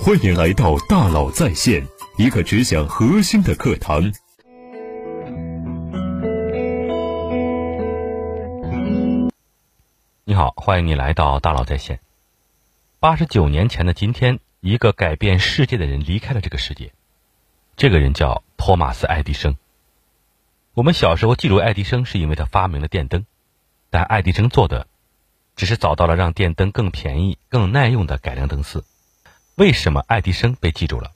欢迎来到大佬在线，一个只讲核心的课堂。你好，欢迎你来到大佬在线。八十九年前的今天，一个改变世界的人离开了这个世界。这个人叫托马斯·爱迪生。我们小时候记住爱迪生，是因为他发明了电灯。但爱迪生做的，只是找到了让电灯更便宜、更耐用的改良灯丝。为什么爱迪生被记住了，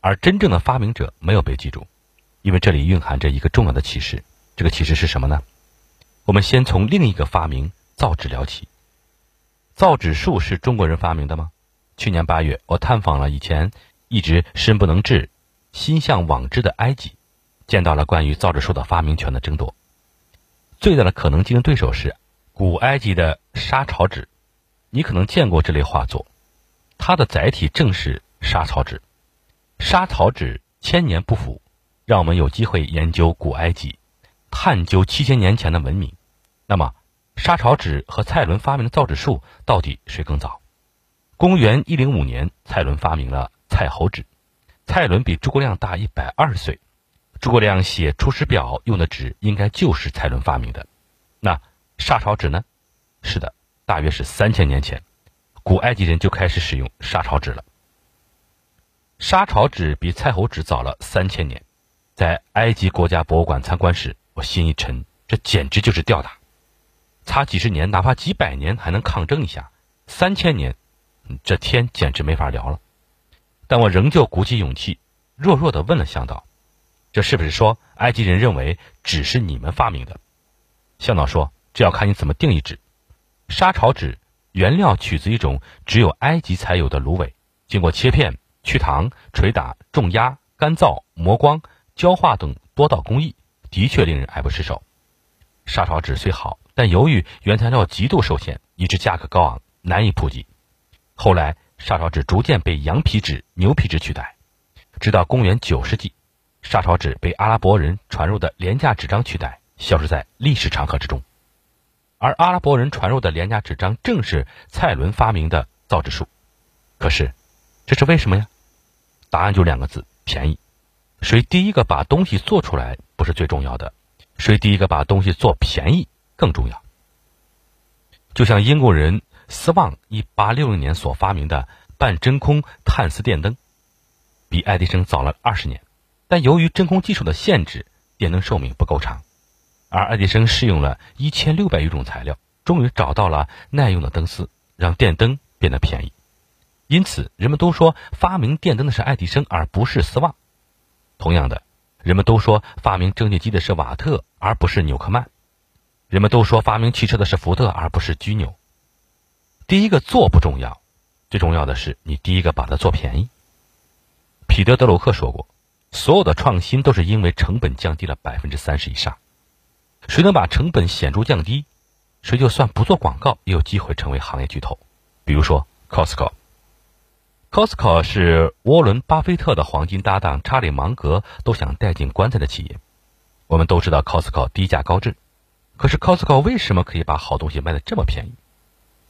而真正的发明者没有被记住？因为这里蕴含着一个重要的启示。这个启示是什么呢？我们先从另一个发明造纸聊起。造纸术是中国人发明的吗？去年八月，我探访了以前一直身不能至、心向往之的埃及，见到了关于造纸术的发明权的争夺。最大的可能竞争对手是古埃及的沙草纸，你可能见过这类画作，它的载体正是沙草纸。沙草纸千年不腐，让我们有机会研究古埃及，探究七千年前的文明。那么，沙草纸和蔡伦发明的造纸术到底谁更早？公元一零五年，蔡伦发明了蔡侯纸。蔡伦比诸葛亮大一百二十岁。诸葛亮写《出师表》用的纸，应该就是蔡伦发明的。那沙草纸呢？是的，大约是三千年前，古埃及人就开始使用沙草纸了。沙草纸比蔡侯纸早了三千年。在埃及国家博物馆参观时，我心一沉，这简直就是吊打！差几十年，哪怕几百年还能抗争一下，三千年，这天简直没法聊了。但我仍旧鼓起勇气，弱弱的问了向导。这是不是说埃及人认为纸是你们发明的？向导说：“这要看你怎么定义纸。沙草纸原料取自一种只有埃及才有的芦苇，经过切片、去糖、捶打、重压、干燥、磨光、焦化等多道工艺，的确令人爱不释手。沙草纸虽好，但由于原材料极度受限，以致价格高昂，难以普及。后来，沙草纸逐渐被羊皮纸、牛皮纸取代，直到公元九世纪。”沙草纸被阿拉伯人传入的廉价纸张取代，消失在历史长河之中。而阿拉伯人传入的廉价纸张，正是蔡伦发明的造纸术。可是，这是为什么呀？答案就两个字：便宜。谁第一个把东西做出来不是最重要的，谁第一个把东西做便宜更重要。就像英国人斯旺一八六零年所发明的半真空碳丝电灯，比爱迪生早了二十年。但由于真空技术的限制，电灯寿命不够长，而爱迪生试用了一千六百余种材料，终于找到了耐用的灯丝，让电灯变得便宜。因此，人们都说发明电灯的是爱迪生，而不是斯旺。同样的，人们都说发明蒸汽机的是瓦特，而不是纽克曼。人们都说发明汽车的是福特，而不是居纽。第一个做不重要，最重要的是你第一个把它做便宜。彼得·德鲁克说过。所有的创新都是因为成本降低了百分之三十以上。谁能把成本显著降低，谁就算不做广告也有机会成为行业巨头。比如说 Costco。Costco 是沃伦·巴菲特的黄金搭档查理·芒格都想带进棺材的企业。我们都知道 Costco 低价高质，可是 Costco 为什么可以把好东西卖的这么便宜？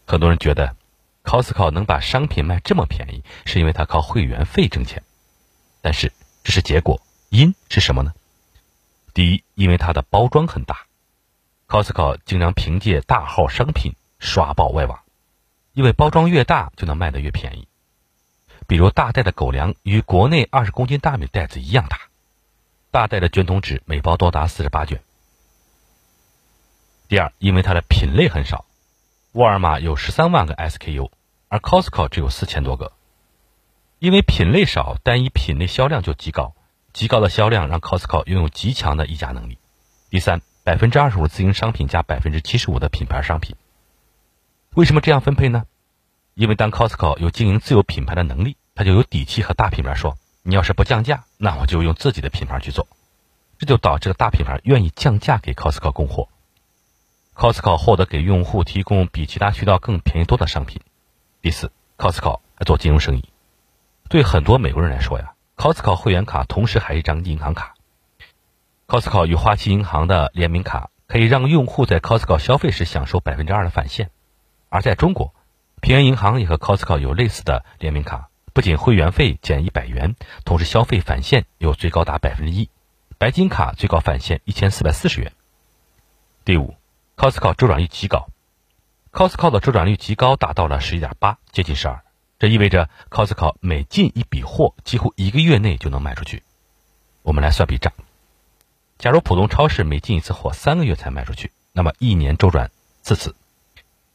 很多人觉得 Costco 能把商品卖这么便宜，是因为它靠会员费挣钱。但是。这是结果，因是什么呢？第一，因为它的包装很大，Costco 经常凭借大号商品刷爆外网，因为包装越大就能卖得越便宜。比如大袋的狗粮与国内二十公斤大米袋子一样大，大袋的卷筒纸每包多达四十八卷。第二，因为它的品类很少，沃尔玛有十三万个 SKU，而 Costco 只有四千多个。因为品类少，单一品类销量就极高，极高的销量让 Costco 拥有极强的议价能力。第三，百分之二十五自营商品加百分之七十五的品牌商品。为什么这样分配呢？因为当 Costco 有经营自有品牌的能力，他就有底气和大品牌说：“你要是不降价，那我就用自己的品牌去做。”这就导致了大品牌愿意降价给 Costco 供货，Costco 获得给用户提供比其他渠道更便宜多的商品。第四，Costco 做金融生意。对很多美国人来说呀，Costco 会员卡同时还是一张银行卡。Costco 与花旗银行的联名卡可以让用户在 Costco 消费时享受百分之二的返现。而在中国，平安银行也和 Costco 有类似的联名卡，不仅会员费减一百元，同时消费返现有最高达百分之一，白金卡最高返现一千四百四十元。第五，Costco 周转率极高，Costco 的周转率极高，达到了十一点八，接近十二。这意味着 Costco 每进一笔货，几乎一个月内就能卖出去。我们来算笔账：假如普通超市每进一次货三个月才卖出去，那么一年周转四次。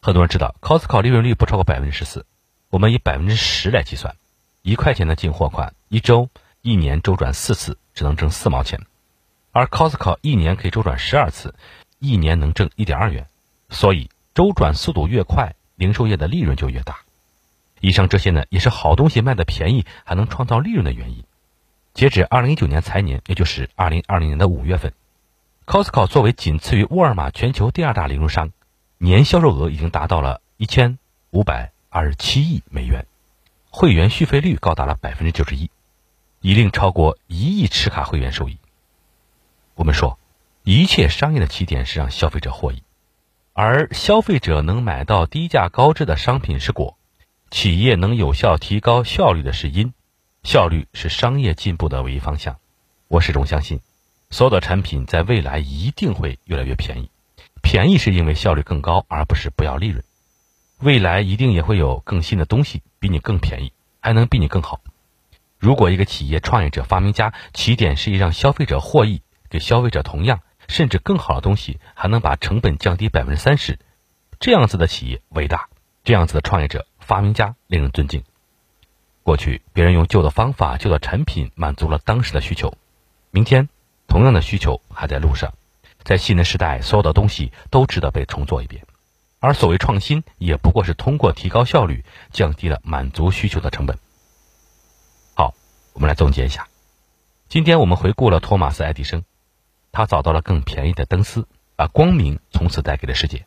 很多人知道 Costco 利润率不超过百分之十四，我们以百分之十来计算，一块钱的进货款，一周、一年周转四次，只能挣四毛钱。而 Costco 一年可以周转十二次，一年能挣一点二元。所以周转速度越快，零售业的利润就越大。以上这些呢，也是好东西卖的便宜还能创造利润的原因。截止二零一九年财年，也就是二零二零年的五月份，Costco 作为仅次于沃尔玛全球第二大零售商，年销售额已经达到了一千五百二十七亿美元，会员续费率高达了百分之九十一，已令超过一亿持卡会员受益。我们说，一切商业的起点是让消费者获益，而消费者能买到低价高质的商品是果。企业能有效提高效率的是因，效率是商业进步的唯一方向。我始终相信，所有的产品在未来一定会越来越便宜。便宜是因为效率更高，而不是不要利润。未来一定也会有更新的东西，比你更便宜，还能比你更好。如果一个企业创业者、发明家起点是以让消费者获益，给消费者同样甚至更好的东西，还能把成本降低百分之三十，这样子的企业伟大，这样子的创业者。发明家令人尊敬。过去别人用旧的方法、旧的产品满足了当时的需求，明天同样的需求还在路上。在新的时代，所有的东西都值得被重做一遍。而所谓创新，也不过是通过提高效率，降低了满足需求的成本。好，我们来总结一下。今天我们回顾了托马斯·爱迪生，他找到了更便宜的灯丝，把光明从此带给了世界。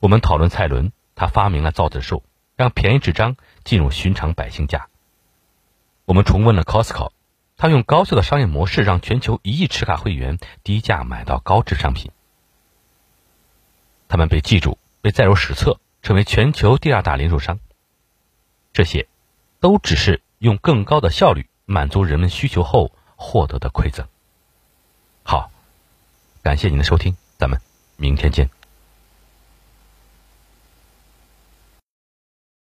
我们讨论蔡伦，他发明了造纸术。让便宜纸张进入寻常百姓家。我们重温了 Costco，他用高效的商业模式让全球一亿持卡会员低价买到高质商品。他们被记住，被载入史册，成为全球第二大零售商。这些，都只是用更高的效率满足人们需求后获得的馈赠。好，感谢您的收听，咱们明天见。